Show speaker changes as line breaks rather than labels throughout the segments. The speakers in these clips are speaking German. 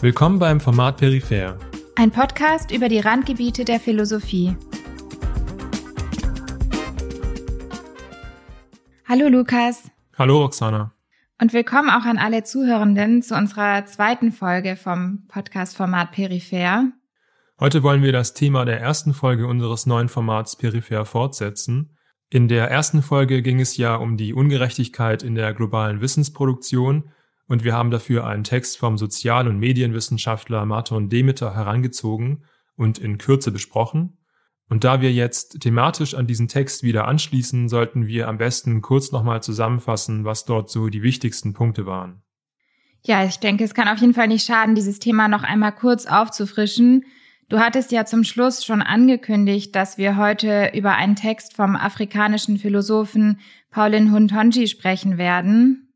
Willkommen beim Format Peripher.
Ein Podcast über die Randgebiete der Philosophie. Hallo Lukas.
Hallo Roxana.
Und willkommen auch an alle Zuhörenden zu unserer zweiten Folge vom Podcast-Format Peripher.
Heute wollen wir das Thema der ersten Folge unseres neuen Formats Peripher fortsetzen. In der ersten Folge ging es ja um die Ungerechtigkeit in der globalen Wissensproduktion und wir haben dafür einen Text vom Sozial- und Medienwissenschaftler Martin Demeter herangezogen und in Kürze besprochen. Und da wir jetzt thematisch an diesen Text wieder anschließen, sollten wir am besten kurz nochmal zusammenfassen, was dort so die wichtigsten Punkte waren.
Ja, ich denke, es kann auf jeden Fall nicht schaden, dieses Thema noch einmal kurz aufzufrischen. Du hattest ja zum Schluss schon angekündigt, dass wir heute über einen Text vom afrikanischen Philosophen Paulin Huntonji sprechen werden.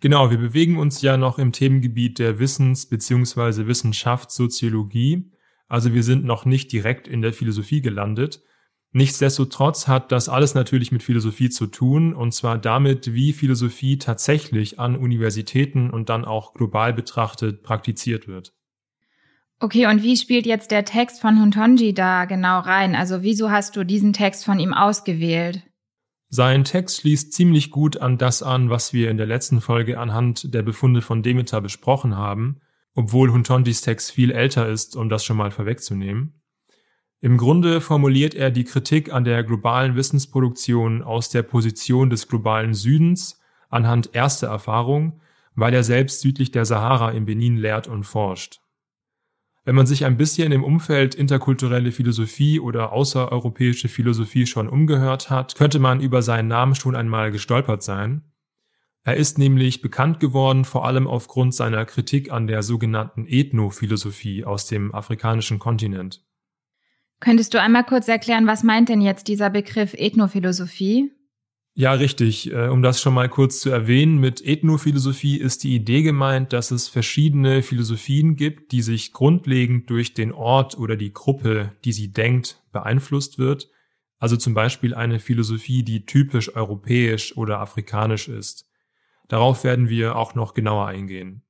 Genau, wir bewegen uns ja noch im Themengebiet der Wissens- bzw. Wissenschaftssoziologie. Also wir sind noch nicht direkt in der Philosophie gelandet. Nichtsdestotrotz hat das alles natürlich mit Philosophie zu tun, und zwar damit, wie Philosophie tatsächlich an Universitäten und dann auch global betrachtet praktiziert wird.
Okay, und wie spielt jetzt der Text von Huntonji da genau rein? Also wieso hast du diesen Text von ihm ausgewählt?
Sein Text schließt ziemlich gut an das an, was wir in der letzten Folge anhand der Befunde von Demeter besprochen haben obwohl Huntondis Text viel älter ist, um das schon mal vorwegzunehmen. Im Grunde formuliert er die Kritik an der globalen Wissensproduktion aus der Position des globalen Südens anhand erster Erfahrung, weil er selbst südlich der Sahara in Benin lehrt und forscht. Wenn man sich ein bisschen im Umfeld interkulturelle Philosophie oder außereuropäische Philosophie schon umgehört hat, könnte man über seinen Namen schon einmal gestolpert sein. Er ist nämlich bekannt geworden vor allem aufgrund seiner Kritik an der sogenannten Ethnophilosophie aus dem afrikanischen Kontinent.
Könntest du einmal kurz erklären, was meint denn jetzt dieser Begriff Ethnophilosophie?
Ja, richtig. Äh, um das schon mal kurz zu erwähnen, mit Ethnophilosophie ist die Idee gemeint, dass es verschiedene Philosophien gibt, die sich grundlegend durch den Ort oder die Gruppe, die sie denkt, beeinflusst wird. Also zum Beispiel eine Philosophie, die typisch europäisch oder afrikanisch ist. Darauf werden wir auch noch genauer eingehen.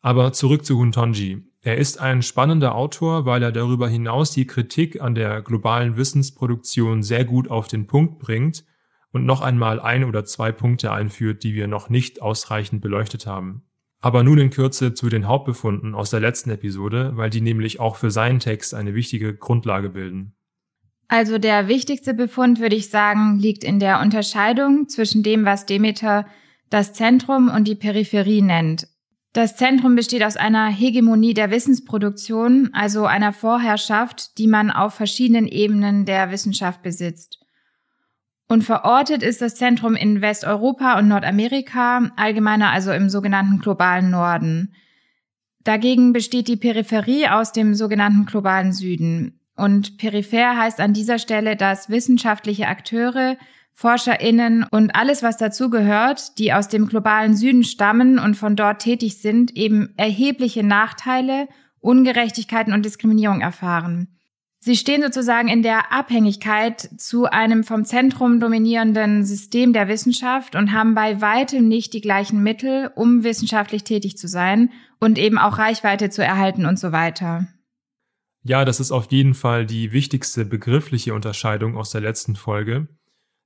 Aber zurück zu Huntonji. Er ist ein spannender Autor, weil er darüber hinaus die Kritik an der globalen Wissensproduktion sehr gut auf den Punkt bringt und noch einmal ein oder zwei Punkte einführt, die wir noch nicht ausreichend beleuchtet haben. Aber nun in Kürze zu den Hauptbefunden aus der letzten Episode, weil die nämlich auch für seinen Text eine wichtige Grundlage bilden.
Also der wichtigste Befund, würde ich sagen, liegt in der Unterscheidung zwischen dem, was Demeter das Zentrum und die Peripherie nennt. Das Zentrum besteht aus einer Hegemonie der Wissensproduktion, also einer Vorherrschaft, die man auf verschiedenen Ebenen der Wissenschaft besitzt. Und verortet ist das Zentrum in Westeuropa und Nordamerika, allgemeiner also im sogenannten globalen Norden. Dagegen besteht die Peripherie aus dem sogenannten globalen Süden. Und peripher heißt an dieser Stelle, dass wissenschaftliche Akteure ForscherInnen und alles, was dazugehört, die aus dem globalen Süden stammen und von dort tätig sind, eben erhebliche Nachteile, Ungerechtigkeiten und Diskriminierung erfahren. Sie stehen sozusagen in der Abhängigkeit zu einem vom Zentrum dominierenden System der Wissenschaft und haben bei weitem nicht die gleichen Mittel, um wissenschaftlich tätig zu sein und eben auch Reichweite zu erhalten und so weiter.
Ja, das ist auf jeden Fall die wichtigste begriffliche Unterscheidung aus der letzten Folge.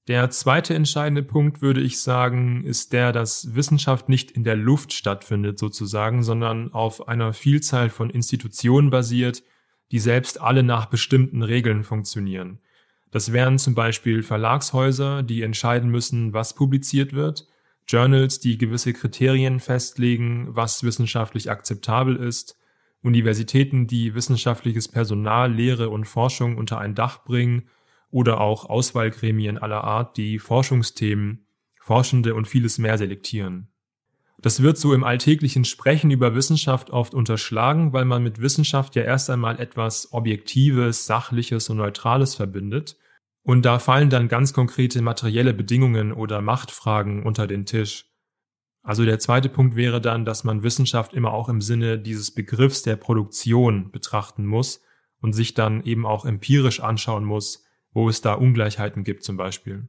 Der zweite entscheidende Punkt, würde ich sagen, ist der, dass Wissenschaft nicht in der Luft stattfindet sozusagen, sondern auf einer Vielzahl von Institutionen basiert, die selbst alle nach bestimmten Regeln funktionieren. Das wären zum Beispiel Verlagshäuser, die entscheiden müssen, was publiziert wird, Journals, die gewisse Kriterien festlegen, was wissenschaftlich akzeptabel ist, Universitäten, die wissenschaftliches Personal, Lehre und Forschung unter ein Dach bringen oder auch Auswahlgremien aller Art, die Forschungsthemen, Forschende und vieles mehr selektieren. Das wird so im alltäglichen Sprechen über Wissenschaft oft unterschlagen, weil man mit Wissenschaft ja erst einmal etwas Objektives, Sachliches und Neutrales verbindet. Und da fallen dann ganz konkrete materielle Bedingungen oder Machtfragen unter den Tisch. Also der zweite Punkt wäre dann, dass man Wissenschaft immer auch im Sinne dieses Begriffs der Produktion betrachten muss und sich dann eben auch empirisch anschauen muss, wo es da Ungleichheiten gibt zum Beispiel.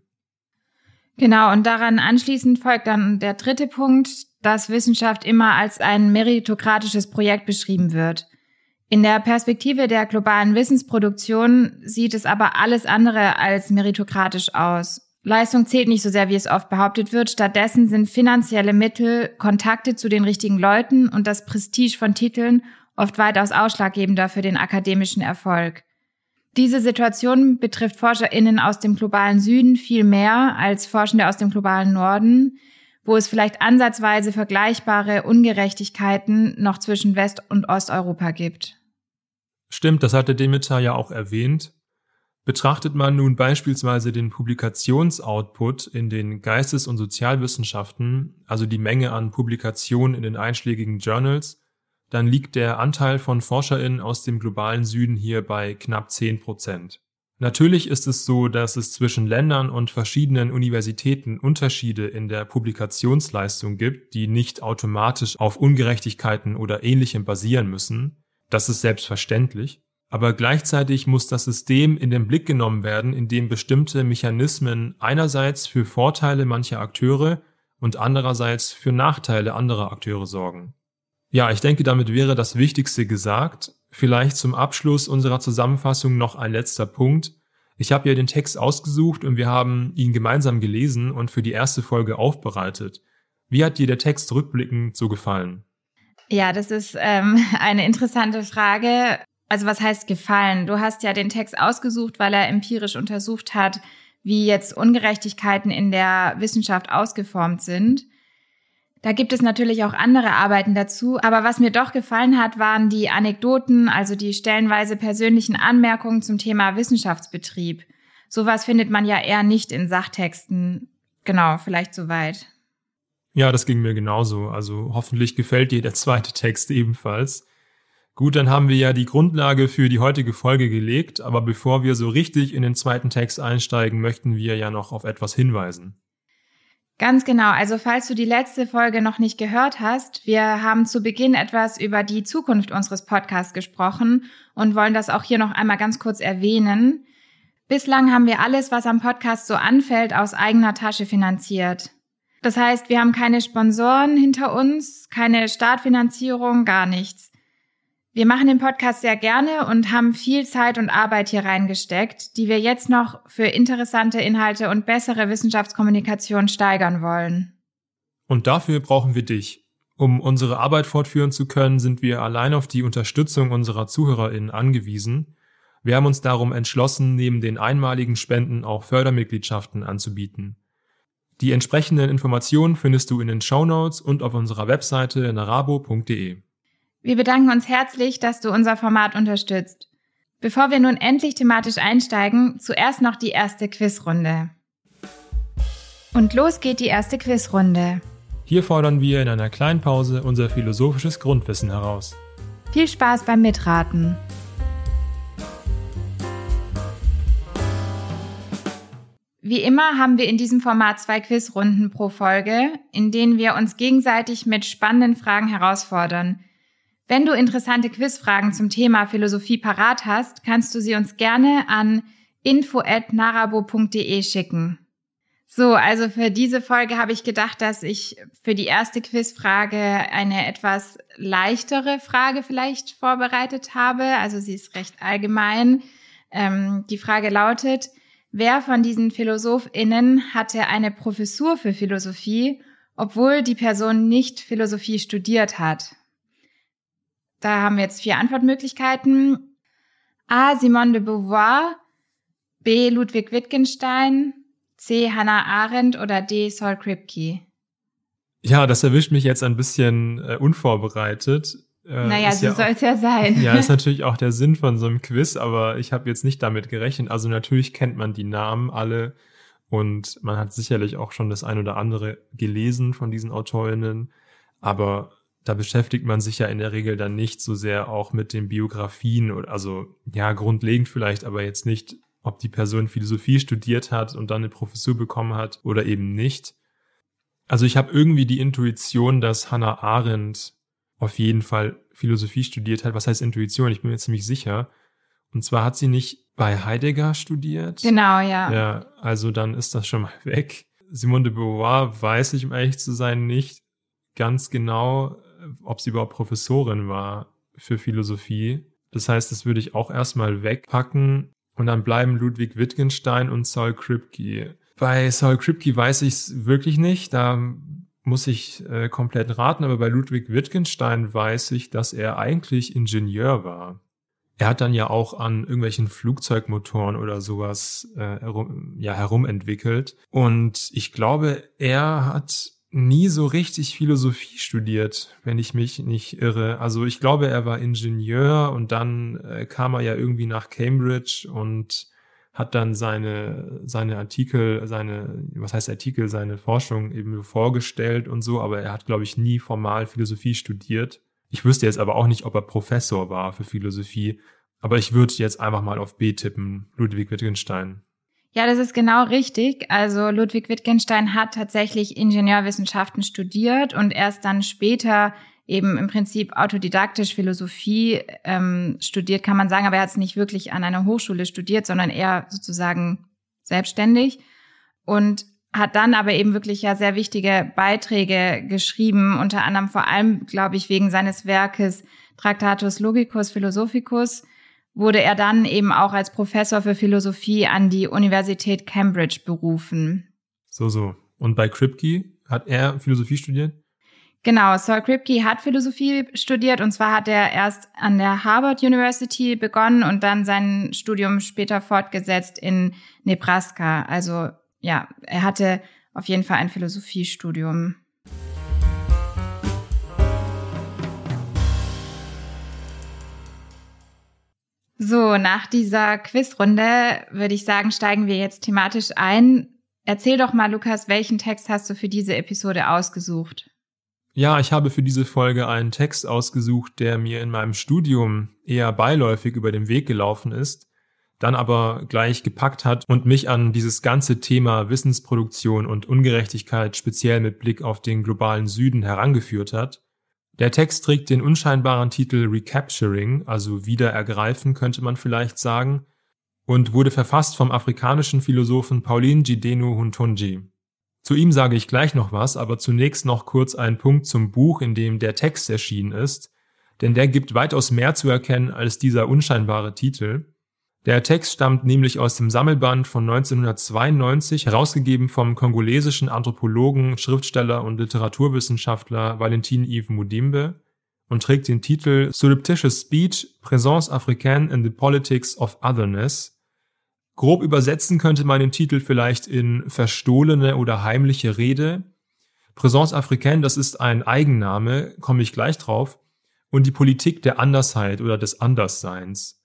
Genau, und daran anschließend folgt dann der dritte Punkt, dass Wissenschaft immer als ein meritokratisches Projekt beschrieben wird. In der Perspektive der globalen Wissensproduktion sieht es aber alles andere als meritokratisch aus. Leistung zählt nicht so sehr, wie es oft behauptet wird. Stattdessen sind finanzielle Mittel, Kontakte zu den richtigen Leuten und das Prestige von Titeln oft weitaus ausschlaggebender für den akademischen Erfolg. Diese Situation betrifft ForscherInnen aus dem globalen Süden viel mehr als Forschende aus dem globalen Norden, wo es vielleicht ansatzweise vergleichbare Ungerechtigkeiten noch zwischen West- und Osteuropa gibt.
Stimmt, das hatte Demeter ja auch erwähnt. Betrachtet man nun beispielsweise den Publikationsoutput in den Geistes- und Sozialwissenschaften, also die Menge an Publikationen in den einschlägigen Journals, dann liegt der Anteil von ForscherInnen aus dem globalen Süden hier bei knapp 10 Prozent. Natürlich ist es so, dass es zwischen Ländern und verschiedenen Universitäten Unterschiede in der Publikationsleistung gibt, die nicht automatisch auf Ungerechtigkeiten oder ähnlichem basieren müssen. Das ist selbstverständlich. Aber gleichzeitig muss das System in den Blick genommen werden, in dem bestimmte Mechanismen einerseits für Vorteile mancher Akteure und andererseits für Nachteile anderer Akteure sorgen. Ja, ich denke, damit wäre das Wichtigste gesagt. Vielleicht zum Abschluss unserer Zusammenfassung noch ein letzter Punkt. Ich habe ja den Text ausgesucht und wir haben ihn gemeinsam gelesen und für die erste Folge aufbereitet. Wie hat dir der Text rückblickend so gefallen?
Ja, das ist ähm, eine interessante Frage. Also was heißt gefallen? Du hast ja den Text ausgesucht, weil er empirisch untersucht hat, wie jetzt Ungerechtigkeiten in der Wissenschaft ausgeformt sind. Da gibt es natürlich auch andere Arbeiten dazu, aber was mir doch gefallen hat, waren die Anekdoten, also die stellenweise persönlichen Anmerkungen zum Thema Wissenschaftsbetrieb. Sowas findet man ja eher nicht in Sachtexten. Genau, vielleicht soweit.
Ja, das ging mir genauso. Also hoffentlich gefällt dir der zweite Text ebenfalls. Gut, dann haben wir ja die Grundlage für die heutige Folge gelegt, aber bevor wir so richtig in den zweiten Text einsteigen, möchten wir ja noch auf etwas hinweisen.
Ganz genau. Also falls du die letzte Folge noch nicht gehört hast, wir haben zu Beginn etwas über die Zukunft unseres Podcasts gesprochen und wollen das auch hier noch einmal ganz kurz erwähnen. Bislang haben wir alles, was am Podcast so anfällt, aus eigener Tasche finanziert. Das heißt, wir haben keine Sponsoren hinter uns, keine Startfinanzierung, gar nichts. Wir machen den Podcast sehr gerne und haben viel Zeit und Arbeit hier reingesteckt, die wir jetzt noch für interessante Inhalte und bessere Wissenschaftskommunikation steigern wollen.
Und dafür brauchen wir dich. Um unsere Arbeit fortführen zu können, sind wir allein auf die Unterstützung unserer ZuhörerInnen angewiesen. Wir haben uns darum entschlossen, neben den einmaligen Spenden auch Fördermitgliedschaften anzubieten. Die entsprechenden Informationen findest du in den Show Notes und auf unserer Webseite narabo.de.
Wir bedanken uns herzlich, dass du unser Format unterstützt. Bevor wir nun endlich thematisch einsteigen, zuerst noch die erste Quizrunde. Und los geht die erste Quizrunde.
Hier fordern wir in einer kleinen Pause unser philosophisches Grundwissen heraus.
Viel Spaß beim Mitraten. Wie immer haben wir in diesem Format zwei Quizrunden pro Folge, in denen wir uns gegenseitig mit spannenden Fragen herausfordern – wenn du interessante Quizfragen zum Thema Philosophie parat hast, kannst du sie uns gerne an info@narabo.de schicken. So, also für diese Folge habe ich gedacht, dass ich für die erste Quizfrage eine etwas leichtere Frage vielleicht vorbereitet habe. Also sie ist recht allgemein. Ähm, die Frage lautet, wer von diesen PhilosophInnen hatte eine Professur für Philosophie, obwohl die Person nicht Philosophie studiert hat? Da haben wir jetzt vier Antwortmöglichkeiten. A. Simone de Beauvoir, B. Ludwig Wittgenstein, C. Hannah Arendt oder D. Saul Kripke.
Ja, das erwischt mich jetzt ein bisschen äh, unvorbereitet.
Äh, naja, so ja soll es ja sein.
Ja, ist natürlich auch der Sinn von so einem Quiz, aber ich habe jetzt nicht damit gerechnet. Also natürlich kennt man die Namen alle und man hat sicherlich auch schon das ein oder andere gelesen von diesen Autorinnen, aber da beschäftigt man sich ja in der Regel dann nicht so sehr auch mit den Biografien oder also ja grundlegend vielleicht, aber jetzt nicht, ob die Person Philosophie studiert hat und dann eine Professur bekommen hat oder eben nicht. Also ich habe irgendwie die Intuition, dass Hannah Arendt auf jeden Fall Philosophie studiert hat. Was heißt Intuition? Ich bin mir ziemlich sicher. Und zwar hat sie nicht bei Heidegger studiert.
Genau, ja.
Ja, also dann ist das schon mal weg. Simone de Beauvoir weiß ich, um ehrlich zu sein, nicht ganz genau, ob sie überhaupt Professorin war für Philosophie. Das heißt, das würde ich auch erstmal wegpacken und dann bleiben Ludwig Wittgenstein und Saul Kripke. Bei Saul Kripke weiß ich es wirklich nicht. Da muss ich äh, komplett raten, aber bei Ludwig Wittgenstein weiß ich, dass er eigentlich Ingenieur war. Er hat dann ja auch an irgendwelchen Flugzeugmotoren oder sowas äh, herum, ja, herumentwickelt. Und ich glaube, er hat nie so richtig Philosophie studiert, wenn ich mich nicht irre. Also ich glaube, er war Ingenieur und dann äh, kam er ja irgendwie nach Cambridge und hat dann seine, seine Artikel, seine, was heißt Artikel, seine Forschung eben vorgestellt und so, aber er hat, glaube ich, nie formal Philosophie studiert. Ich wüsste jetzt aber auch nicht, ob er Professor war für Philosophie, aber ich würde jetzt einfach mal auf B tippen, Ludwig Wittgenstein.
Ja, das ist genau richtig. Also Ludwig Wittgenstein hat tatsächlich Ingenieurwissenschaften studiert und erst dann später eben im Prinzip autodidaktisch Philosophie ähm, studiert, kann man sagen, aber er hat es nicht wirklich an einer Hochschule studiert, sondern eher sozusagen selbstständig. Und hat dann aber eben wirklich ja sehr wichtige Beiträge geschrieben, unter anderem vor allem, glaube ich, wegen seines Werkes Tractatus Logicus Philosophicus, wurde er dann eben auch als Professor für Philosophie an die Universität Cambridge berufen.
So, so. Und bei Kripke hat er Philosophie studiert?
Genau, Saul Kripke hat Philosophie studiert und zwar hat er erst an der Harvard University begonnen und dann sein Studium später fortgesetzt in Nebraska. Also ja, er hatte auf jeden Fall ein Philosophiestudium. So, nach dieser Quizrunde würde ich sagen, steigen wir jetzt thematisch ein. Erzähl doch mal, Lukas, welchen Text hast du für diese Episode ausgesucht?
Ja, ich habe für diese Folge einen Text ausgesucht, der mir in meinem Studium eher beiläufig über den Weg gelaufen ist, dann aber gleich gepackt hat und mich an dieses ganze Thema Wissensproduktion und Ungerechtigkeit speziell mit Blick auf den globalen Süden herangeführt hat. Der Text trägt den unscheinbaren Titel Recapturing, also Wiederergreifen könnte man vielleicht sagen, und wurde verfasst vom afrikanischen Philosophen Pauline Jidenu Huntonji. Zu ihm sage ich gleich noch was, aber zunächst noch kurz einen Punkt zum Buch, in dem der Text erschienen ist, denn der gibt weitaus mehr zu erkennen als dieser unscheinbare Titel. Der Text stammt nämlich aus dem Sammelband von 1992, herausgegeben vom kongolesischen Anthropologen, Schriftsteller und Literaturwissenschaftler Valentin Yves Mudimbe und trägt den Titel Surreptitious Speech, Présence africaine in the Politics of Otherness, Grob übersetzen könnte man den Titel vielleicht in verstohlene oder heimliche Rede. Présence africaine, das ist ein Eigenname, komme ich gleich drauf, und die Politik der Andersheit oder des Andersseins.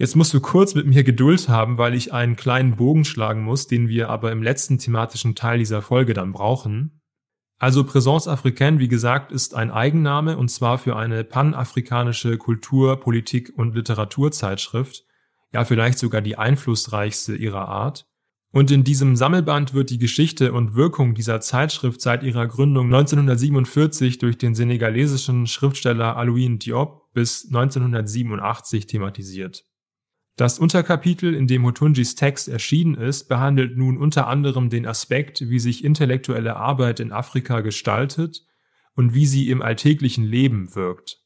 Jetzt musst du kurz mit mir Geduld haben, weil ich einen kleinen Bogen schlagen muss, den wir aber im letzten thematischen Teil dieser Folge dann brauchen. Also Présence africaine, wie gesagt, ist ein Eigenname und zwar für eine panafrikanische Kultur-, Politik- und Literaturzeitschrift, ja vielleicht sogar die einflussreichste ihrer Art. Und in diesem Sammelband wird die Geschichte und Wirkung dieser Zeitschrift seit ihrer Gründung 1947 durch den senegalesischen Schriftsteller Alouin Diop bis 1987 thematisiert. Das Unterkapitel, in dem Hotunjis Text erschienen ist, behandelt nun unter anderem den Aspekt, wie sich intellektuelle Arbeit in Afrika gestaltet und wie sie im alltäglichen Leben wirkt.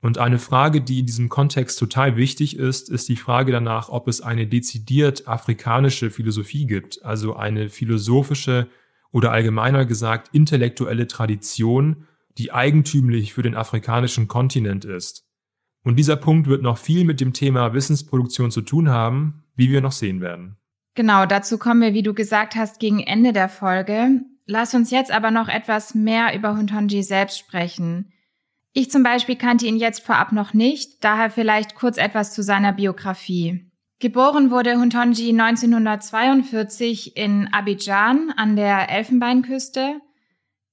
Und eine Frage, die in diesem Kontext total wichtig ist, ist die Frage danach, ob es eine dezidiert afrikanische Philosophie gibt, also eine philosophische oder allgemeiner gesagt intellektuelle Tradition, die eigentümlich für den afrikanischen Kontinent ist. Und dieser Punkt wird noch viel mit dem Thema Wissensproduktion zu tun haben, wie wir noch sehen werden.
Genau, dazu kommen wir, wie du gesagt hast, gegen Ende der Folge. Lass uns jetzt aber noch etwas mehr über Huntonji selbst sprechen. Ich zum Beispiel kannte ihn jetzt vorab noch nicht, daher vielleicht kurz etwas zu seiner Biografie. Geboren wurde Huntonji 1942 in Abidjan an der Elfenbeinküste.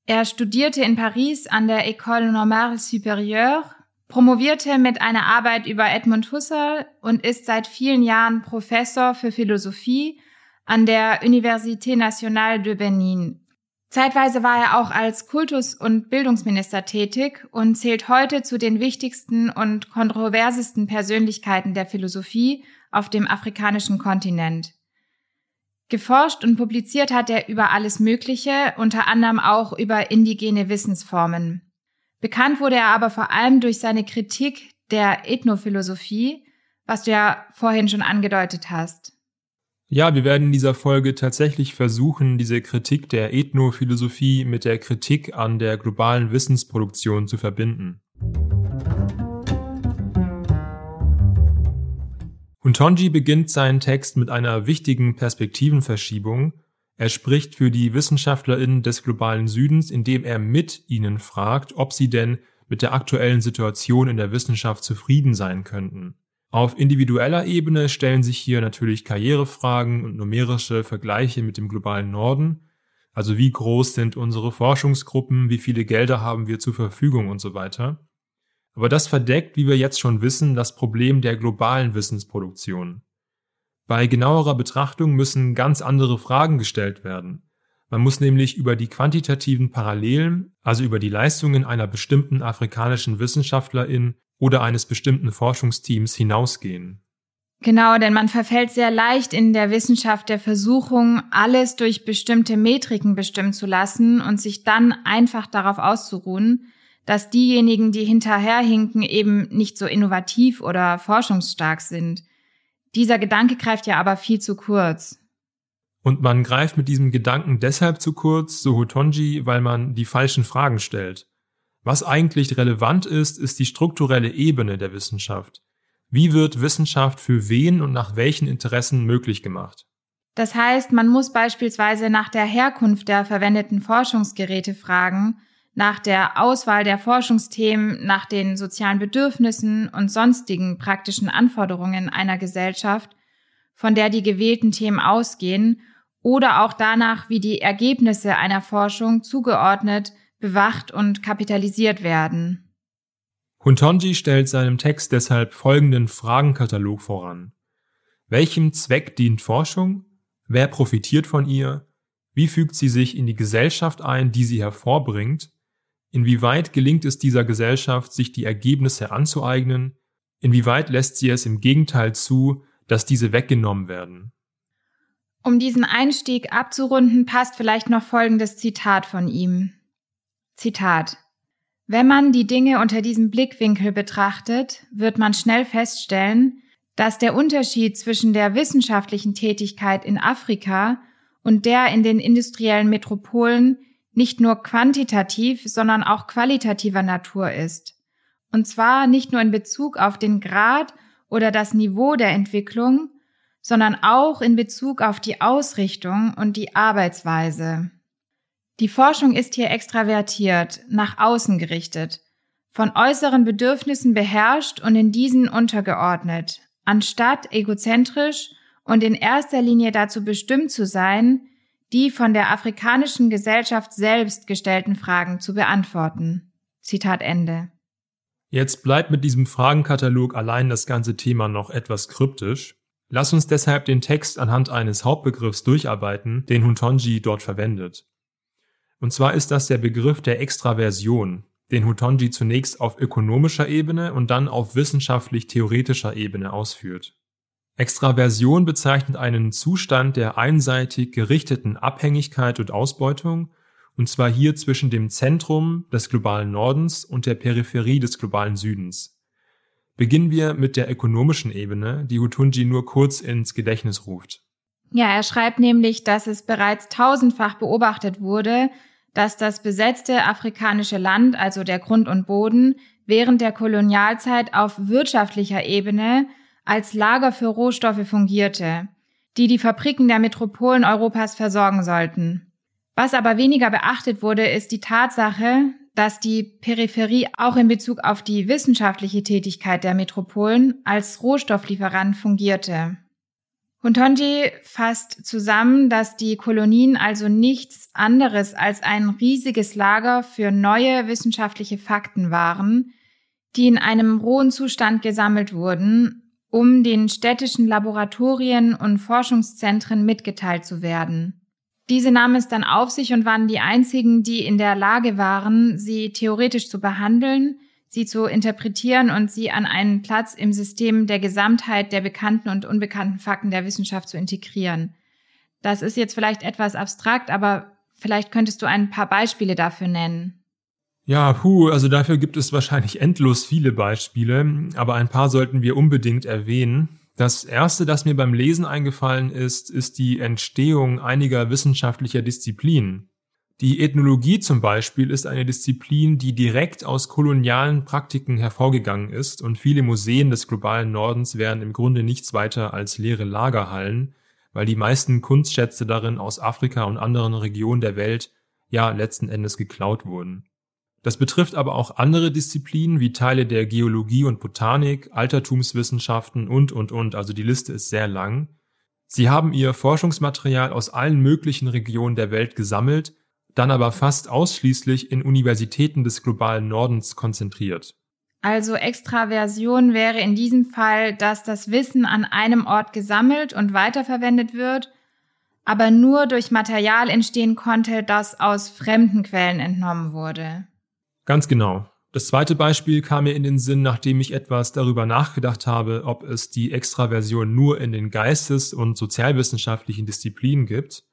Er studierte in Paris an der École Normale Supérieure, promovierte mit einer Arbeit über Edmund Husserl und ist seit vielen Jahren Professor für Philosophie an der Université Nationale de Benin Zeitweise war er auch als Kultus- und Bildungsminister tätig und zählt heute zu den wichtigsten und kontroversesten Persönlichkeiten der Philosophie auf dem afrikanischen Kontinent. Geforscht und publiziert hat er über alles Mögliche, unter anderem auch über indigene Wissensformen. Bekannt wurde er aber vor allem durch seine Kritik der Ethnophilosophie, was du ja vorhin schon angedeutet hast.
Ja, wir werden in dieser Folge tatsächlich versuchen, diese Kritik der Ethnophilosophie mit der Kritik an der globalen Wissensproduktion zu verbinden. Huntonji beginnt seinen Text mit einer wichtigen Perspektivenverschiebung. Er spricht für die WissenschaftlerInnen des globalen Südens, indem er mit ihnen fragt, ob sie denn mit der aktuellen Situation in der Wissenschaft zufrieden sein könnten. Auf individueller Ebene stellen sich hier natürlich Karrierefragen und numerische Vergleiche mit dem globalen Norden, also wie groß sind unsere Forschungsgruppen, wie viele Gelder haben wir zur Verfügung und so weiter. Aber das verdeckt, wie wir jetzt schon wissen, das Problem der globalen Wissensproduktion. Bei genauerer Betrachtung müssen ganz andere Fragen gestellt werden. Man muss nämlich über die quantitativen Parallelen, also über die Leistungen einer bestimmten afrikanischen Wissenschaftlerin oder eines bestimmten Forschungsteams hinausgehen.
Genau, denn man verfällt sehr leicht in der Wissenschaft der Versuchung, alles durch bestimmte Metriken bestimmen zu lassen und sich dann einfach darauf auszuruhen, dass diejenigen, die hinterherhinken, eben nicht so innovativ oder forschungsstark sind. Dieser Gedanke greift ja aber viel zu kurz.
Und man greift mit diesem Gedanken deshalb zu kurz, so Hotonji, weil man die falschen Fragen stellt. Was eigentlich relevant ist, ist die strukturelle Ebene der Wissenschaft. Wie wird Wissenschaft für wen und nach welchen Interessen möglich gemacht?
Das heißt, man muss beispielsweise nach der Herkunft der verwendeten Forschungsgeräte fragen, nach der Auswahl der Forschungsthemen, nach den sozialen Bedürfnissen und sonstigen praktischen Anforderungen einer Gesellschaft, von der die gewählten Themen ausgehen, oder auch danach, wie die Ergebnisse einer Forschung zugeordnet bewacht und kapitalisiert werden.
Huntonji stellt seinem Text deshalb folgenden Fragenkatalog voran. Welchem Zweck dient Forschung? Wer profitiert von ihr? Wie fügt sie sich in die Gesellschaft ein, die sie hervorbringt? Inwieweit gelingt es dieser Gesellschaft, sich die Ergebnisse anzueignen? Inwieweit lässt sie es im Gegenteil zu, dass diese weggenommen werden?
Um diesen Einstieg abzurunden, passt vielleicht noch folgendes Zitat von ihm. Zitat Wenn man die Dinge unter diesem Blickwinkel betrachtet, wird man schnell feststellen, dass der Unterschied zwischen der wissenschaftlichen Tätigkeit in Afrika und der in den industriellen Metropolen nicht nur quantitativ, sondern auch qualitativer Natur ist. Und zwar nicht nur in Bezug auf den Grad oder das Niveau der Entwicklung, sondern auch in Bezug auf die Ausrichtung und die Arbeitsweise. Die Forschung ist hier extravertiert, nach außen gerichtet, von äußeren Bedürfnissen beherrscht und in diesen untergeordnet, anstatt egozentrisch und in erster Linie dazu bestimmt zu sein, die von der afrikanischen Gesellschaft selbst gestellten Fragen zu beantworten. Zitat Ende.
Jetzt bleibt mit diesem Fragenkatalog allein das ganze Thema noch etwas kryptisch. Lass uns deshalb den Text anhand eines Hauptbegriffs durcharbeiten, den Huntonji dort verwendet. Und zwar ist das der Begriff der Extraversion, den Hutonji zunächst auf ökonomischer Ebene und dann auf wissenschaftlich-theoretischer Ebene ausführt. Extraversion bezeichnet einen Zustand der einseitig gerichteten Abhängigkeit und Ausbeutung, und zwar hier zwischen dem Zentrum des globalen Nordens und der Peripherie des globalen Südens. Beginnen wir mit der ökonomischen Ebene, die Hutunji nur kurz ins Gedächtnis ruft.
Ja, er schreibt nämlich, dass es bereits tausendfach beobachtet wurde, dass das besetzte afrikanische Land, also der Grund und Boden, während der Kolonialzeit auf wirtschaftlicher Ebene als Lager für Rohstoffe fungierte, die die Fabriken der Metropolen Europas versorgen sollten. Was aber weniger beachtet wurde, ist die Tatsache, dass die Peripherie auch in Bezug auf die wissenschaftliche Tätigkeit der Metropolen als Rohstofflieferant fungierte. Huntonji fasst zusammen, dass die Kolonien also nichts anderes als ein riesiges Lager für neue wissenschaftliche Fakten waren, die in einem rohen Zustand gesammelt wurden, um den städtischen Laboratorien und Forschungszentren mitgeteilt zu werden. Diese nahmen es dann auf sich und waren die einzigen, die in der Lage waren, sie theoretisch zu behandeln, sie zu interpretieren und sie an einen Platz im System der Gesamtheit der bekannten und unbekannten Fakten der Wissenschaft zu integrieren. Das ist jetzt vielleicht etwas abstrakt, aber vielleicht könntest du ein paar Beispiele dafür nennen.
Ja, puh, also dafür gibt es wahrscheinlich endlos viele Beispiele, aber ein paar sollten wir unbedingt erwähnen. Das erste, das mir beim Lesen eingefallen ist, ist die Entstehung einiger wissenschaftlicher Disziplinen. Die Ethnologie zum Beispiel ist eine Disziplin, die direkt aus kolonialen Praktiken hervorgegangen ist und viele Museen des globalen Nordens wären im Grunde nichts weiter als leere Lagerhallen, weil die meisten Kunstschätze darin aus Afrika und anderen Regionen der Welt ja letzten Endes geklaut wurden. Das betrifft aber auch andere Disziplinen wie Teile der Geologie und Botanik, Altertumswissenschaften und, und, und, also die Liste ist sehr lang. Sie haben ihr Forschungsmaterial aus allen möglichen Regionen der Welt gesammelt dann aber fast ausschließlich in Universitäten des globalen Nordens konzentriert.
Also Extraversion wäre in diesem Fall, dass das Wissen an einem Ort gesammelt und weiterverwendet wird, aber nur durch Material entstehen konnte, das aus fremden Quellen entnommen wurde.
Ganz genau. Das zweite Beispiel kam mir in den Sinn, nachdem ich etwas darüber nachgedacht habe, ob es die Extraversion nur in den geistes- und sozialwissenschaftlichen Disziplinen gibt.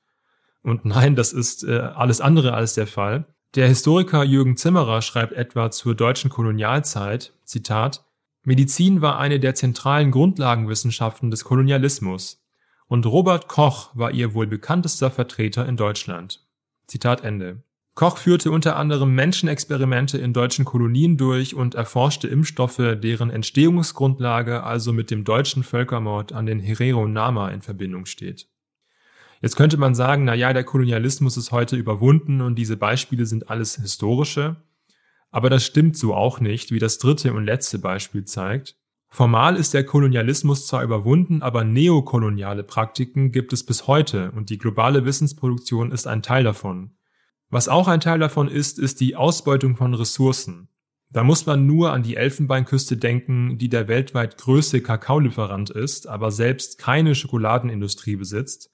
Und nein, das ist äh, alles andere als der Fall. Der Historiker Jürgen Zimmerer schreibt etwa zur deutschen Kolonialzeit, Zitat, Medizin war eine der zentralen Grundlagenwissenschaften des Kolonialismus und Robert Koch war ihr wohl bekanntester Vertreter in Deutschland. Zitat Ende. Koch führte unter anderem Menschenexperimente in deutschen Kolonien durch und erforschte Impfstoffe, deren Entstehungsgrundlage also mit dem deutschen Völkermord an den Herero Nama in Verbindung steht. Jetzt könnte man sagen, na ja, der Kolonialismus ist heute überwunden und diese Beispiele sind alles historische. Aber das stimmt so auch nicht, wie das dritte und letzte Beispiel zeigt. Formal ist der Kolonialismus zwar überwunden, aber neokoloniale Praktiken gibt es bis heute und die globale Wissensproduktion ist ein Teil davon. Was auch ein Teil davon ist, ist die Ausbeutung von Ressourcen. Da muss man nur an die Elfenbeinküste denken, die der weltweit größte Kakaolieferant ist, aber selbst keine Schokoladenindustrie besitzt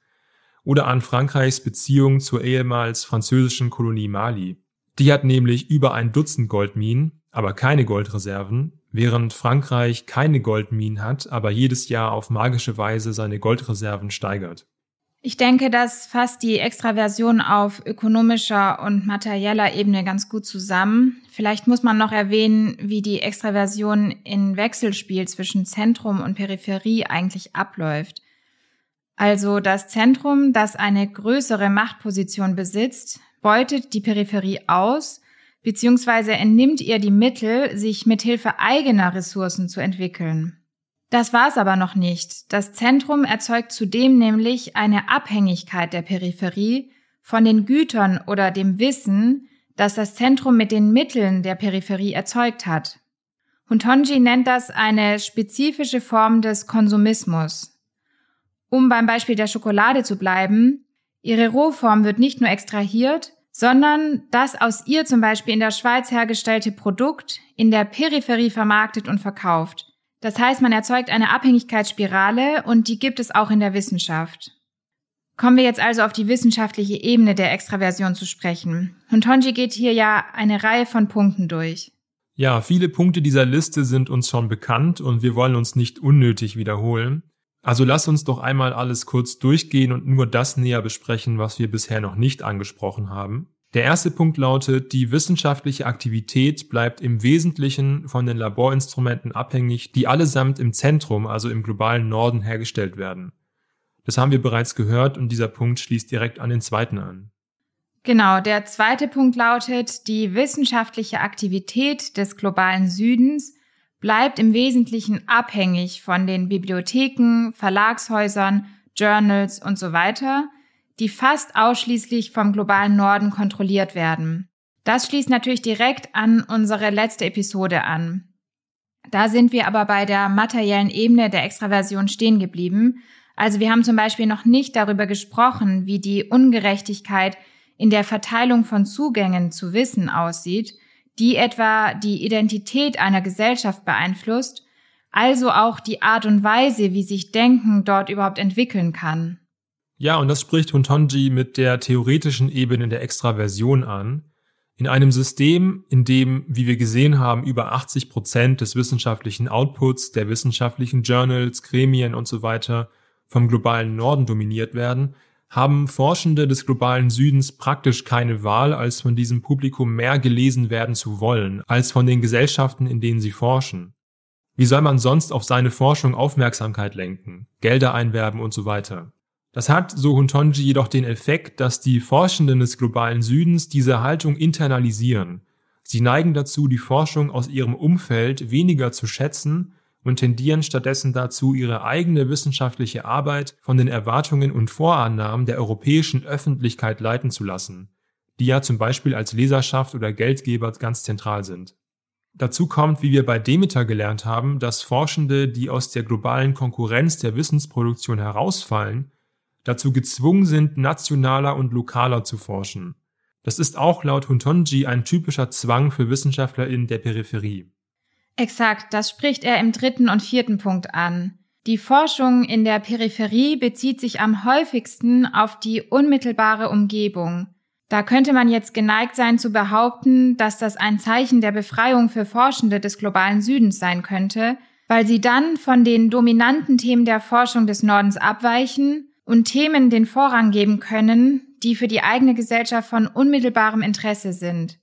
oder an Frankreichs Beziehung zur ehemals französischen Kolonie Mali. Die hat nämlich über ein Dutzend Goldminen, aber keine Goldreserven, während Frankreich keine Goldminen hat, aber jedes Jahr auf magische Weise seine Goldreserven steigert.
Ich denke, das fasst die Extraversion auf ökonomischer und materieller Ebene ganz gut zusammen. Vielleicht muss man noch erwähnen, wie die Extraversion in Wechselspiel zwischen Zentrum und Peripherie eigentlich abläuft. Also das Zentrum, das eine größere Machtposition besitzt, beutet die Peripherie aus bzw. entnimmt ihr die Mittel, sich mithilfe eigener Ressourcen zu entwickeln. Das war's aber noch nicht. Das Zentrum erzeugt zudem nämlich eine Abhängigkeit der Peripherie von den Gütern oder dem Wissen, das das Zentrum mit den Mitteln der Peripherie erzeugt hat. Huntonji nennt das eine spezifische Form des Konsumismus. Um beim Beispiel der Schokolade zu bleiben, ihre Rohform wird nicht nur extrahiert, sondern das aus ihr zum Beispiel in der Schweiz hergestellte Produkt in der Peripherie vermarktet und verkauft. Das heißt, man erzeugt eine Abhängigkeitsspirale und die gibt es auch in der Wissenschaft. Kommen wir jetzt also auf die wissenschaftliche Ebene der Extraversion zu sprechen. Huntonji geht hier ja eine Reihe von Punkten durch.
Ja, viele Punkte dieser Liste sind uns schon bekannt und wir wollen uns nicht unnötig wiederholen. Also lass uns doch einmal alles kurz durchgehen und nur das näher besprechen, was wir bisher noch nicht angesprochen haben. Der erste Punkt lautet, die wissenschaftliche Aktivität bleibt im Wesentlichen von den Laborinstrumenten abhängig, die allesamt im Zentrum, also im globalen Norden hergestellt werden. Das haben wir bereits gehört und dieser Punkt schließt direkt an den zweiten an.
Genau, der zweite Punkt lautet, die wissenschaftliche Aktivität des globalen Südens bleibt im Wesentlichen abhängig von den Bibliotheken, Verlagshäusern, Journals und so weiter, die fast ausschließlich vom globalen Norden kontrolliert werden. Das schließt natürlich direkt an unsere letzte Episode an. Da sind wir aber bei der materiellen Ebene der Extraversion stehen geblieben. Also wir haben zum Beispiel noch nicht darüber gesprochen, wie die Ungerechtigkeit in der Verteilung von Zugängen zu Wissen aussieht die etwa die Identität einer Gesellschaft beeinflusst, also auch die Art und Weise, wie sich Denken dort überhaupt entwickeln kann.
Ja, und das spricht Huntonji mit der theoretischen Ebene der Extraversion an. In einem System, in dem, wie wir gesehen haben, über 80 Prozent des wissenschaftlichen Outputs, der wissenschaftlichen Journals, Gremien und so weiter vom globalen Norden dominiert werden, haben Forschende des globalen Südens praktisch keine Wahl, als von diesem Publikum mehr gelesen werden zu wollen, als von den Gesellschaften, in denen sie forschen. Wie soll man sonst auf seine Forschung Aufmerksamkeit lenken, Gelder einwerben und so weiter? Das hat, so Huntonji, jedoch den Effekt, dass die Forschenden des globalen Südens diese Haltung internalisieren. Sie neigen dazu, die Forschung aus ihrem Umfeld weniger zu schätzen und tendieren stattdessen dazu, ihre eigene wissenschaftliche Arbeit von den Erwartungen und Vorannahmen der europäischen Öffentlichkeit leiten zu lassen, die ja zum Beispiel als Leserschaft oder Geldgeber ganz zentral sind. Dazu kommt, wie wir bei Demeter gelernt haben, dass Forschende, die aus der globalen Konkurrenz der Wissensproduktion herausfallen, dazu gezwungen sind, nationaler und lokaler zu forschen. Das ist auch laut Huntonji ein typischer Zwang für Wissenschaftler in der Peripherie.
Exakt, das spricht er im dritten und vierten Punkt an. Die Forschung in der Peripherie bezieht sich am häufigsten auf die unmittelbare Umgebung. Da könnte man jetzt geneigt sein zu behaupten, dass das ein Zeichen der Befreiung für Forschende des globalen Südens sein könnte, weil sie dann von den dominanten Themen der Forschung des Nordens abweichen und Themen den Vorrang geben können, die für die eigene Gesellschaft von unmittelbarem Interesse sind.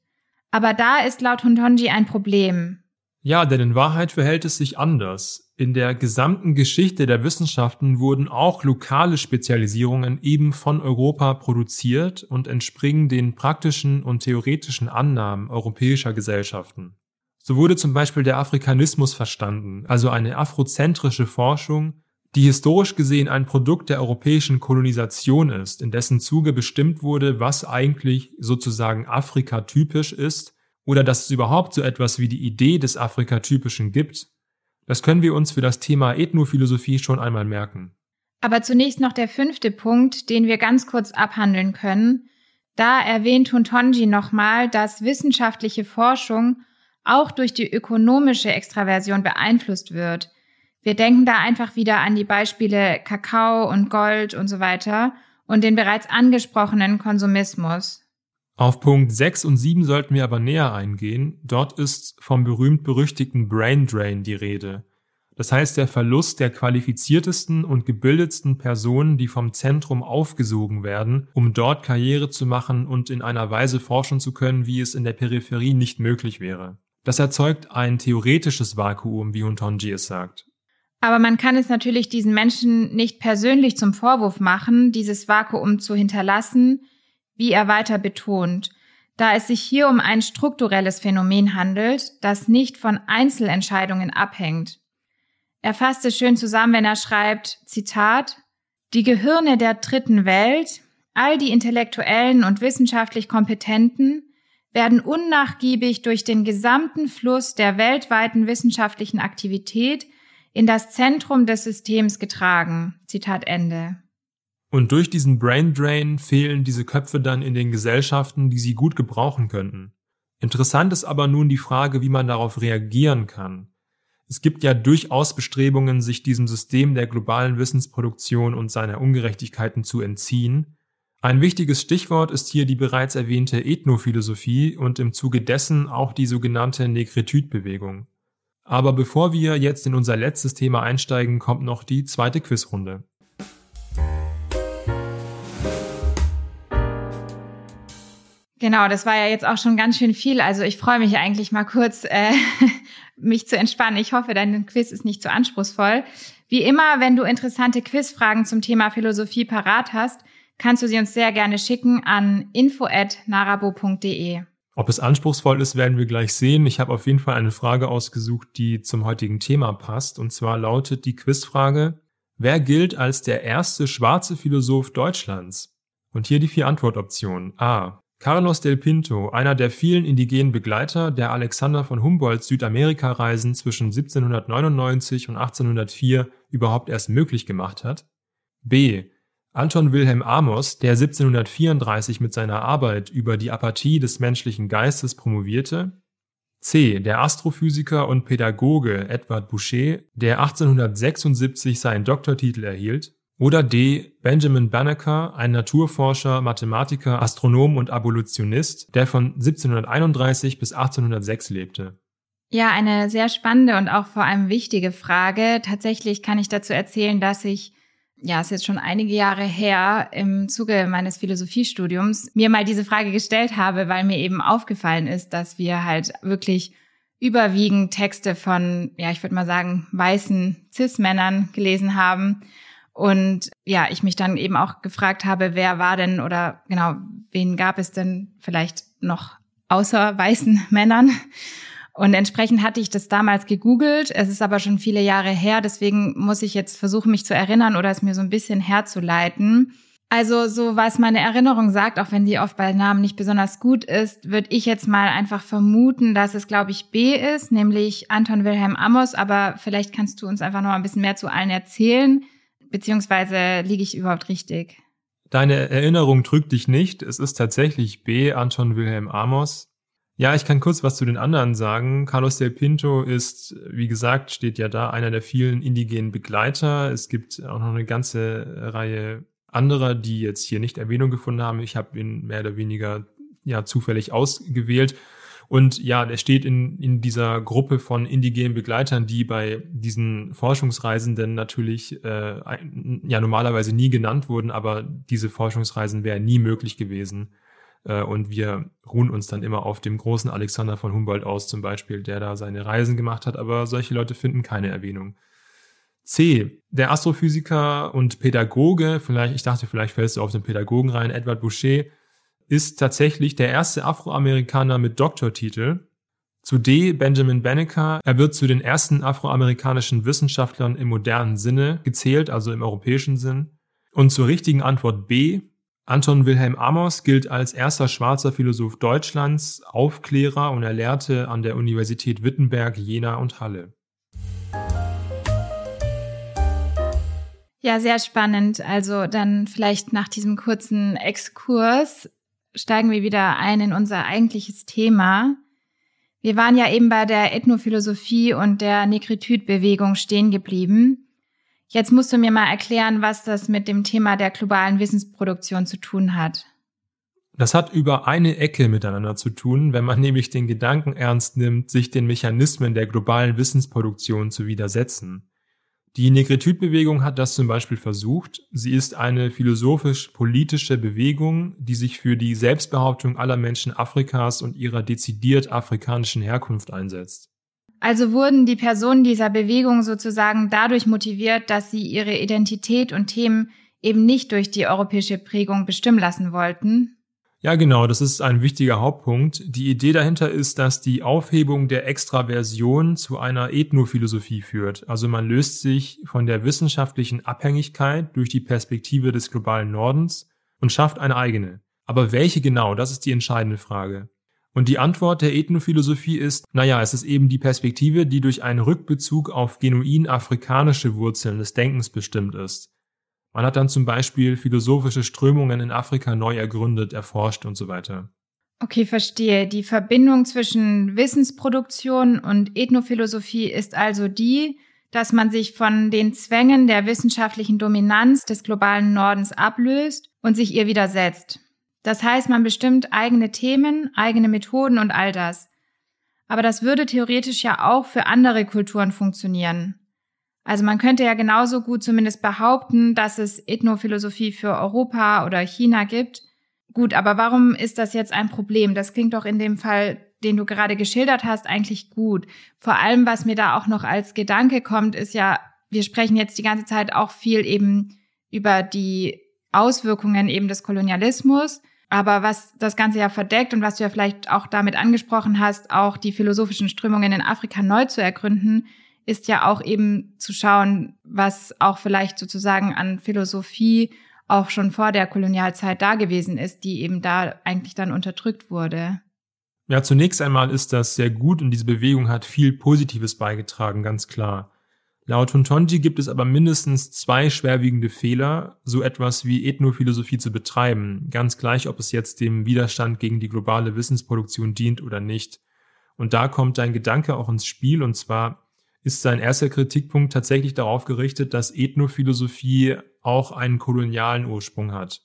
Aber da ist laut Huntonji ein Problem.
Ja, denn in Wahrheit verhält es sich anders. In der gesamten Geschichte der Wissenschaften wurden auch lokale Spezialisierungen eben von Europa produziert und entspringen den praktischen und theoretischen Annahmen europäischer Gesellschaften. So wurde zum Beispiel der Afrikanismus verstanden, also eine afrozentrische Forschung, die historisch gesehen ein Produkt der europäischen Kolonisation ist, in dessen Zuge bestimmt wurde, was eigentlich sozusagen Afrika typisch ist oder dass es überhaupt so etwas wie die Idee des Afrikatypischen gibt, das können wir uns für das Thema Ethnophilosophie schon einmal merken.
Aber zunächst noch der fünfte Punkt, den wir ganz kurz abhandeln können. Da erwähnt Huntonji nochmal, dass wissenschaftliche Forschung auch durch die ökonomische Extraversion beeinflusst wird. Wir denken da einfach wieder an die Beispiele Kakao und Gold und so weiter und den bereits angesprochenen Konsumismus.
Auf Punkt 6 und 7 sollten wir aber näher eingehen. Dort ist vom berühmt-berüchtigten Brain Drain die Rede. Das heißt der Verlust der qualifiziertesten und gebildetsten Personen, die vom Zentrum aufgesogen werden, um dort Karriere zu machen und in einer Weise forschen zu können, wie es in der Peripherie nicht möglich wäre. Das erzeugt ein theoretisches Vakuum, wie Huntonji es sagt.
Aber man kann es natürlich diesen Menschen nicht persönlich zum Vorwurf machen, dieses Vakuum zu hinterlassen, wie er weiter betont, da es sich hier um ein strukturelles Phänomen handelt, das nicht von Einzelentscheidungen abhängt. Er fasst es schön zusammen, wenn er schreibt, Zitat, die Gehirne der dritten Welt, all die intellektuellen und wissenschaftlich Kompetenten, werden unnachgiebig durch den gesamten Fluss der weltweiten wissenschaftlichen Aktivität in das Zentrum des Systems getragen. Zitat Ende.
Und durch diesen Brain Drain fehlen diese Köpfe dann in den Gesellschaften, die sie gut gebrauchen könnten. Interessant ist aber nun die Frage, wie man darauf reagieren kann. Es gibt ja durchaus Bestrebungen, sich diesem System der globalen Wissensproduktion und seiner Ungerechtigkeiten zu entziehen. Ein wichtiges Stichwort ist hier die bereits erwähnte Ethnophilosophie und im Zuge dessen auch die sogenannte Negritude-Bewegung. Aber bevor wir jetzt in unser letztes Thema einsteigen, kommt noch die zweite Quizrunde.
Genau, das war ja jetzt auch schon ganz schön viel. Also ich freue mich eigentlich mal kurz, äh, mich zu entspannen. Ich hoffe, dein Quiz ist nicht zu anspruchsvoll. Wie immer, wenn du interessante Quizfragen zum Thema Philosophie parat hast, kannst du sie uns sehr gerne schicken an info@narabo.de.
Ob es anspruchsvoll ist, werden wir gleich sehen. Ich habe auf jeden Fall eine Frage ausgesucht, die zum heutigen Thema passt. Und zwar lautet die Quizfrage, wer gilt als der erste schwarze Philosoph Deutschlands? Und hier die vier Antwortoptionen. A. Carlos del Pinto, einer der vielen indigenen Begleiter, der Alexander von Humboldts Südamerika-Reisen zwischen 1799 und 1804 überhaupt erst möglich gemacht hat. B. Anton Wilhelm Amos, der 1734 mit seiner Arbeit über die Apathie des menschlichen Geistes promovierte. C. Der Astrophysiker und Pädagoge Edward Boucher, der 1876 seinen Doktortitel erhielt. Oder D. Benjamin Banneker, ein Naturforscher, Mathematiker, Astronom und Abolitionist, der von 1731 bis 1806 lebte.
Ja, eine sehr spannende und auch vor allem wichtige Frage. Tatsächlich kann ich dazu erzählen, dass ich ja, ist jetzt schon einige Jahre her, im Zuge meines Philosophiestudiums mir mal diese Frage gestellt habe, weil mir eben aufgefallen ist, dass wir halt wirklich überwiegend Texte von, ja, ich würde mal sagen, weißen Cis-Männern gelesen haben. Und ja, ich mich dann eben auch gefragt habe, wer war denn oder genau, wen gab es denn vielleicht noch außer weißen Männern? Und entsprechend hatte ich das damals gegoogelt. Es ist aber schon viele Jahre her. Deswegen muss ich jetzt versuchen, mich zu erinnern oder es mir so ein bisschen herzuleiten. Also so was meine Erinnerung sagt, auch wenn die oft bei Namen nicht besonders gut ist, würde ich jetzt mal einfach vermuten, dass es, glaube ich, B ist, nämlich Anton Wilhelm Amos. Aber vielleicht kannst du uns einfach noch ein bisschen mehr zu allen erzählen, beziehungsweise liege ich überhaupt richtig?
Deine Erinnerung trügt dich nicht. Es ist tatsächlich B, Anton Wilhelm Amos. Ja, ich kann kurz was zu den anderen sagen. Carlos del Pinto ist, wie gesagt, steht ja da, einer der vielen indigenen Begleiter. Es gibt auch noch eine ganze Reihe anderer, die jetzt hier nicht Erwähnung gefunden haben. Ich habe ihn mehr oder weniger ja zufällig ausgewählt. Und ja, er steht in, in dieser Gruppe von indigenen Begleitern, die bei diesen Forschungsreisenden natürlich äh, ja normalerweise nie genannt wurden, aber diese Forschungsreisen wären nie möglich gewesen und wir ruhen uns dann immer auf dem großen Alexander von Humboldt aus, zum Beispiel, der da seine Reisen gemacht hat, aber solche Leute finden keine Erwähnung. C. Der Astrophysiker und Pädagoge, vielleicht, ich dachte, vielleicht fällst du auf den Pädagogen rein, Edward Boucher, ist tatsächlich der erste Afroamerikaner mit Doktortitel. Zu D. Benjamin Banneker. Er wird zu den ersten afroamerikanischen Wissenschaftlern im modernen Sinne gezählt, also im europäischen Sinn. Und zur richtigen Antwort B. Anton Wilhelm Amos gilt als erster schwarzer Philosoph Deutschlands, Aufklärer und er lehrte an der Universität Wittenberg, Jena und Halle.
Ja, sehr spannend. Also dann vielleicht nach diesem kurzen Exkurs steigen wir wieder ein in unser eigentliches Thema. Wir waren ja eben bei der Ethnophilosophie und der Negritude-Bewegung stehen geblieben. Jetzt musst du mir mal erklären, was das mit dem Thema der globalen Wissensproduktion zu tun hat.
Das hat über eine Ecke miteinander zu tun, wenn man nämlich den Gedanken ernst nimmt, sich den Mechanismen der globalen Wissensproduktion zu widersetzen. Die Negritude-Bewegung hat das zum Beispiel versucht. Sie ist eine philosophisch-politische Bewegung, die sich für die Selbstbehauptung aller Menschen Afrikas und ihrer dezidiert afrikanischen Herkunft einsetzt.
Also wurden die Personen dieser Bewegung sozusagen dadurch motiviert, dass sie ihre Identität und Themen eben nicht durch die europäische Prägung bestimmen lassen wollten?
Ja, genau, das ist ein wichtiger Hauptpunkt. Die Idee dahinter ist, dass die Aufhebung der Extraversion zu einer Ethnophilosophie führt. Also man löst sich von der wissenschaftlichen Abhängigkeit durch die Perspektive des globalen Nordens und schafft eine eigene. Aber welche genau, das ist die entscheidende Frage. Und die Antwort der Ethnophilosophie ist, naja, es ist eben die Perspektive, die durch einen Rückbezug auf genuin afrikanische Wurzeln des Denkens bestimmt ist. Man hat dann zum Beispiel philosophische Strömungen in Afrika neu ergründet, erforscht und so weiter.
Okay, verstehe. Die Verbindung zwischen Wissensproduktion und Ethnophilosophie ist also die, dass man sich von den Zwängen der wissenschaftlichen Dominanz des globalen Nordens ablöst und sich ihr widersetzt. Das heißt, man bestimmt eigene Themen, eigene Methoden und all das. Aber das würde theoretisch ja auch für andere Kulturen funktionieren. Also man könnte ja genauso gut zumindest behaupten, dass es Ethnophilosophie für Europa oder China gibt. Gut, aber warum ist das jetzt ein Problem? Das klingt doch in dem Fall, den du gerade geschildert hast, eigentlich gut. Vor allem, was mir da auch noch als Gedanke kommt, ist ja, wir sprechen jetzt die ganze Zeit auch viel eben über die Auswirkungen eben des Kolonialismus. Aber was das Ganze ja verdeckt und was du ja vielleicht auch damit angesprochen hast, auch die philosophischen Strömungen in Afrika neu zu ergründen, ist ja auch eben zu schauen, was auch vielleicht sozusagen an Philosophie auch schon vor der Kolonialzeit da gewesen ist, die eben da eigentlich dann unterdrückt wurde.
Ja, zunächst einmal ist das sehr gut und diese Bewegung hat viel Positives beigetragen, ganz klar. Laut Huntonji gibt es aber mindestens zwei schwerwiegende Fehler, so etwas wie Ethnophilosophie zu betreiben, ganz gleich, ob es jetzt dem Widerstand gegen die globale Wissensproduktion dient oder nicht. Und da kommt dein Gedanke auch ins Spiel, und zwar ist sein erster Kritikpunkt tatsächlich darauf gerichtet, dass Ethnophilosophie auch einen kolonialen Ursprung hat.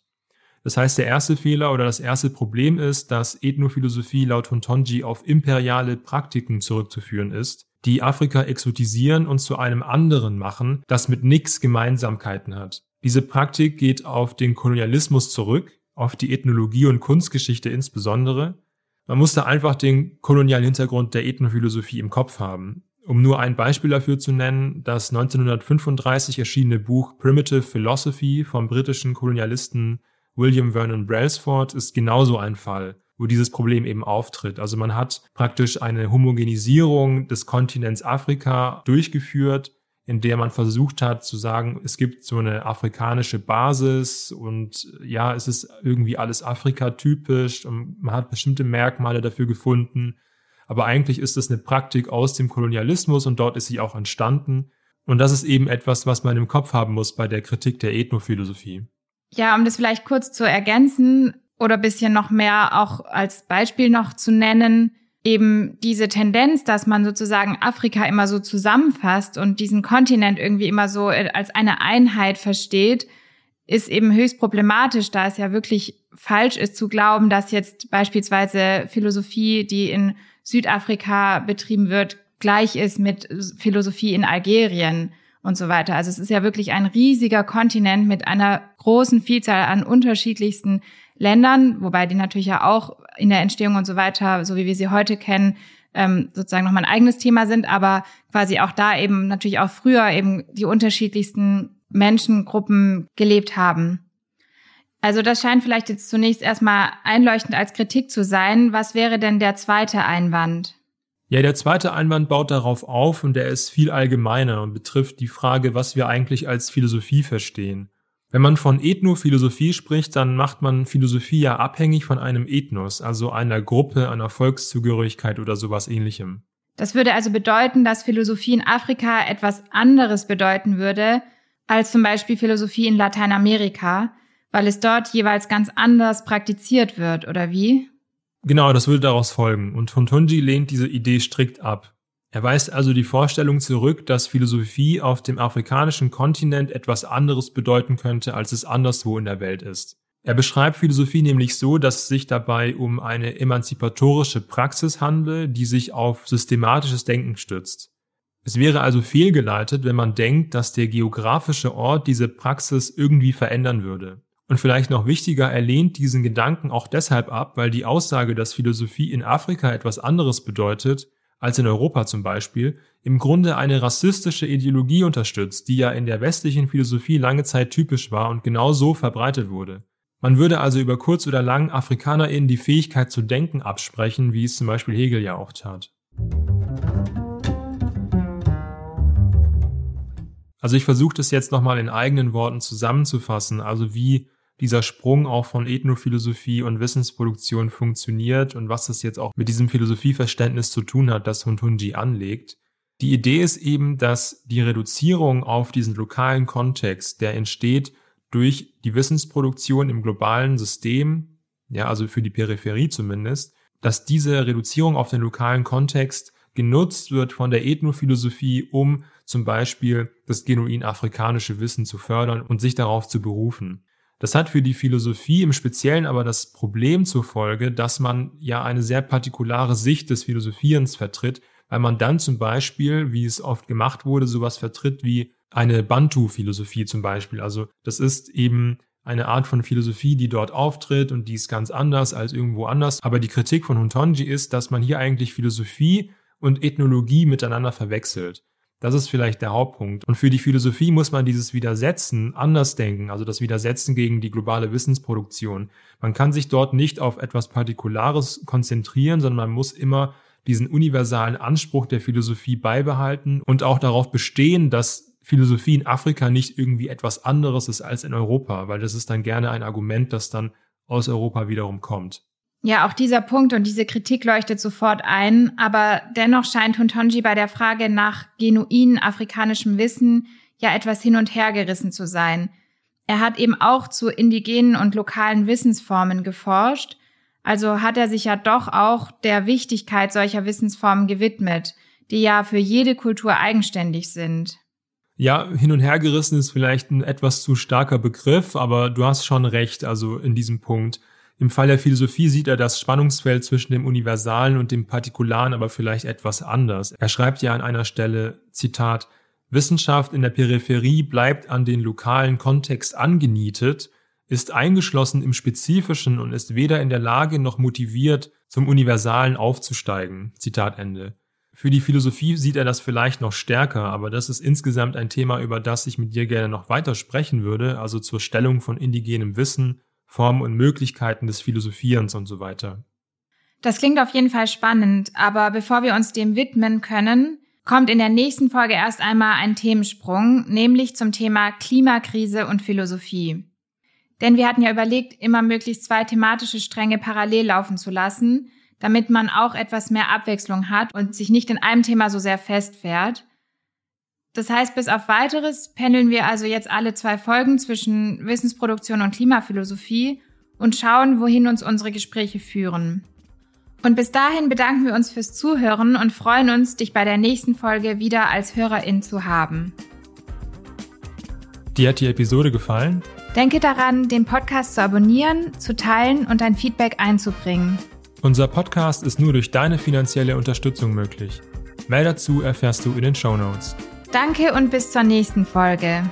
Das heißt, der erste Fehler oder das erste Problem ist, dass Ethnophilosophie laut Huntonji auf imperiale Praktiken zurückzuführen ist die Afrika exotisieren und zu einem anderen machen, das mit nix Gemeinsamkeiten hat. Diese Praktik geht auf den Kolonialismus zurück, auf die Ethnologie und Kunstgeschichte insbesondere. Man muss da einfach den kolonialen Hintergrund der Ethnophilosophie im Kopf haben. Um nur ein Beispiel dafür zu nennen, das 1935 erschienene Buch Primitive Philosophy vom britischen Kolonialisten William Vernon Brailsford ist genauso ein Fall, wo dieses Problem eben auftritt. Also man hat praktisch eine Homogenisierung des Kontinents Afrika durchgeführt, in der man versucht hat zu sagen, es gibt so eine afrikanische Basis und ja, es ist irgendwie alles Afrika-typisch und man hat bestimmte Merkmale dafür gefunden aber eigentlich ist es eine Praktik aus dem Kolonialismus und dort ist sie auch entstanden. Und das ist eben etwas, was man im Kopf haben muss bei der Kritik der Ethnophilosophie.
Ja, um das vielleicht kurz zu ergänzen oder bisschen noch mehr auch als Beispiel noch zu nennen, eben diese Tendenz, dass man sozusagen Afrika immer so zusammenfasst und diesen Kontinent irgendwie immer so als eine Einheit versteht, ist eben höchst problematisch, da es ja wirklich falsch ist zu glauben, dass jetzt beispielsweise Philosophie, die in Südafrika betrieben wird, gleich ist mit Philosophie in Algerien und so weiter. Also es ist ja wirklich ein riesiger Kontinent mit einer großen Vielzahl an unterschiedlichsten Ländern, wobei die natürlich ja auch in der Entstehung und so weiter, so wie wir sie heute kennen, ähm, sozusagen nochmal ein eigenes Thema sind, aber quasi auch da eben natürlich auch früher eben die unterschiedlichsten Menschengruppen gelebt haben. Also das scheint vielleicht jetzt zunächst erstmal einleuchtend als Kritik zu sein. Was wäre denn der zweite Einwand?
Ja, der zweite Einwand baut darauf auf und der ist viel allgemeiner und betrifft die Frage, was wir eigentlich als Philosophie verstehen. Wenn man von Ethnophilosophie spricht, dann macht man Philosophie ja abhängig von einem Ethnos, also einer Gruppe, einer Volkszugehörigkeit oder sowas ähnlichem.
Das würde also bedeuten, dass Philosophie in Afrika etwas anderes bedeuten würde als zum Beispiel Philosophie in Lateinamerika, weil es dort jeweils ganz anders praktiziert wird, oder wie?
Genau, das würde daraus folgen. Und Hontunji lehnt diese Idee strikt ab. Er weist also die Vorstellung zurück, dass Philosophie auf dem afrikanischen Kontinent etwas anderes bedeuten könnte, als es anderswo in der Welt ist. Er beschreibt Philosophie nämlich so, dass es sich dabei um eine emanzipatorische Praxis handle, die sich auf systematisches Denken stützt. Es wäre also fehlgeleitet, wenn man denkt, dass der geografische Ort diese Praxis irgendwie verändern würde. Und vielleicht noch wichtiger, er lehnt diesen Gedanken auch deshalb ab, weil die Aussage, dass Philosophie in Afrika etwas anderes bedeutet, als in Europa zum Beispiel, im Grunde eine rassistische Ideologie unterstützt, die ja in der westlichen Philosophie lange Zeit typisch war und genau so verbreitet wurde. Man würde also über kurz oder lang AfrikanerInnen die Fähigkeit zu denken absprechen, wie es zum Beispiel Hegel ja auch tat. Also ich versuche das jetzt nochmal in eigenen Worten zusammenzufassen, also wie dieser Sprung auch von Ethnophilosophie und Wissensproduktion funktioniert und was das jetzt auch mit diesem Philosophieverständnis zu tun hat, das Huntunji anlegt. Die Idee ist eben, dass die Reduzierung auf diesen lokalen Kontext, der entsteht durch die Wissensproduktion im globalen System, ja, also für die Peripherie zumindest, dass diese Reduzierung auf den lokalen Kontext genutzt wird von der Ethnophilosophie, um zum Beispiel das genuin afrikanische Wissen zu fördern und sich darauf zu berufen. Das hat für die Philosophie im Speziellen aber das Problem zur Folge, dass man ja eine sehr partikulare Sicht des Philosophierens vertritt, weil man dann zum Beispiel, wie es oft gemacht wurde, sowas vertritt wie eine Bantu-Philosophie zum Beispiel. Also das ist eben eine Art von Philosophie, die dort auftritt und die ist ganz anders als irgendwo anders. Aber die Kritik von Huntonji ist, dass man hier eigentlich Philosophie und Ethnologie miteinander verwechselt. Das ist vielleicht der Hauptpunkt. Und für die Philosophie muss man dieses Widersetzen anders denken, also das Widersetzen gegen die globale Wissensproduktion. Man kann sich dort nicht auf etwas Partikulares konzentrieren, sondern man muss immer diesen universalen Anspruch der Philosophie beibehalten und auch darauf bestehen, dass Philosophie in Afrika nicht irgendwie etwas anderes ist als in Europa, weil das ist dann gerne ein Argument, das dann aus Europa wiederum kommt.
Ja, auch dieser Punkt und diese Kritik leuchtet sofort ein, aber dennoch scheint Huntonji bei der Frage nach genuinen afrikanischem Wissen ja etwas hin und her gerissen zu sein. Er hat eben auch zu indigenen und lokalen Wissensformen geforscht, also hat er sich ja doch auch der Wichtigkeit solcher Wissensformen gewidmet, die ja für jede Kultur eigenständig sind.
Ja, hin und her gerissen ist vielleicht ein etwas zu starker Begriff, aber du hast schon recht, also in diesem Punkt. Im Fall der Philosophie sieht er das Spannungsfeld zwischen dem Universalen und dem Partikularen aber vielleicht etwas anders. Er schreibt ja an einer Stelle, Zitat, Wissenschaft in der Peripherie bleibt an den lokalen Kontext angenietet, ist eingeschlossen im Spezifischen und ist weder in der Lage noch motiviert, zum Universalen aufzusteigen. Zitat Ende. Für die Philosophie sieht er das vielleicht noch stärker, aber das ist insgesamt ein Thema, über das ich mit dir gerne noch weiter sprechen würde, also zur Stellung von indigenem Wissen, Formen und Möglichkeiten des Philosophierens und so weiter.
Das klingt auf jeden Fall spannend, aber bevor wir uns dem widmen können, kommt in der nächsten Folge erst einmal ein Themensprung, nämlich zum Thema Klimakrise und Philosophie. Denn wir hatten ja überlegt, immer möglichst zwei thematische Stränge parallel laufen zu lassen, damit man auch etwas mehr Abwechslung hat und sich nicht in einem Thema so sehr festfährt. Das heißt, bis auf weiteres pendeln wir also jetzt alle zwei Folgen zwischen Wissensproduktion und Klimaphilosophie und schauen, wohin uns unsere Gespräche führen. Und bis dahin bedanken wir uns fürs Zuhören und freuen uns, dich bei der nächsten Folge wieder als Hörerin zu haben.
Dir hat die Episode gefallen?
Denke daran, den Podcast zu abonnieren, zu teilen und dein Feedback einzubringen.
Unser Podcast ist nur durch deine finanzielle Unterstützung möglich. Mehr dazu erfährst du in den Show Notes.
Danke und bis zur nächsten Folge.